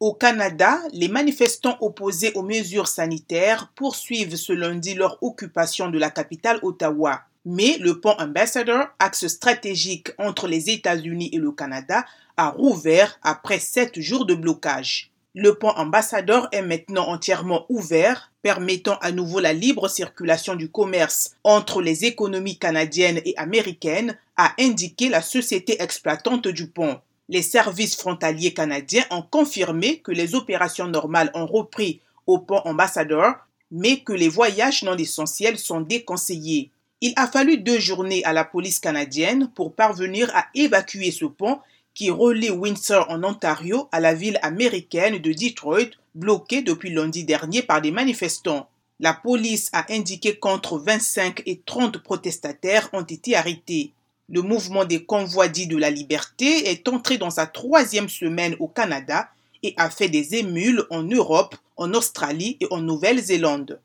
Au Canada, les manifestants opposés aux mesures sanitaires poursuivent ce lundi leur occupation de la capitale Ottawa. Mais le pont Ambassador, axe stratégique entre les États-Unis et le Canada, a rouvert après sept jours de blocage. Le pont Ambassador est maintenant entièrement ouvert, permettant à nouveau la libre circulation du commerce entre les économies canadiennes et américaines, a indiqué la société exploitante du pont. Les services frontaliers canadiens ont confirmé que les opérations normales ont repris au pont Ambassador, mais que les voyages non essentiels sont déconseillés. Il a fallu deux journées à la police canadienne pour parvenir à évacuer ce pont qui relie Windsor en Ontario à la ville américaine de Detroit, bloquée depuis lundi dernier par des manifestants. La police a indiqué qu'entre 25 et 30 protestataires ont été arrêtés. Le mouvement des convois dits de la liberté est entré dans sa troisième semaine au Canada et a fait des émules en Europe, en Australie et en Nouvelle-Zélande.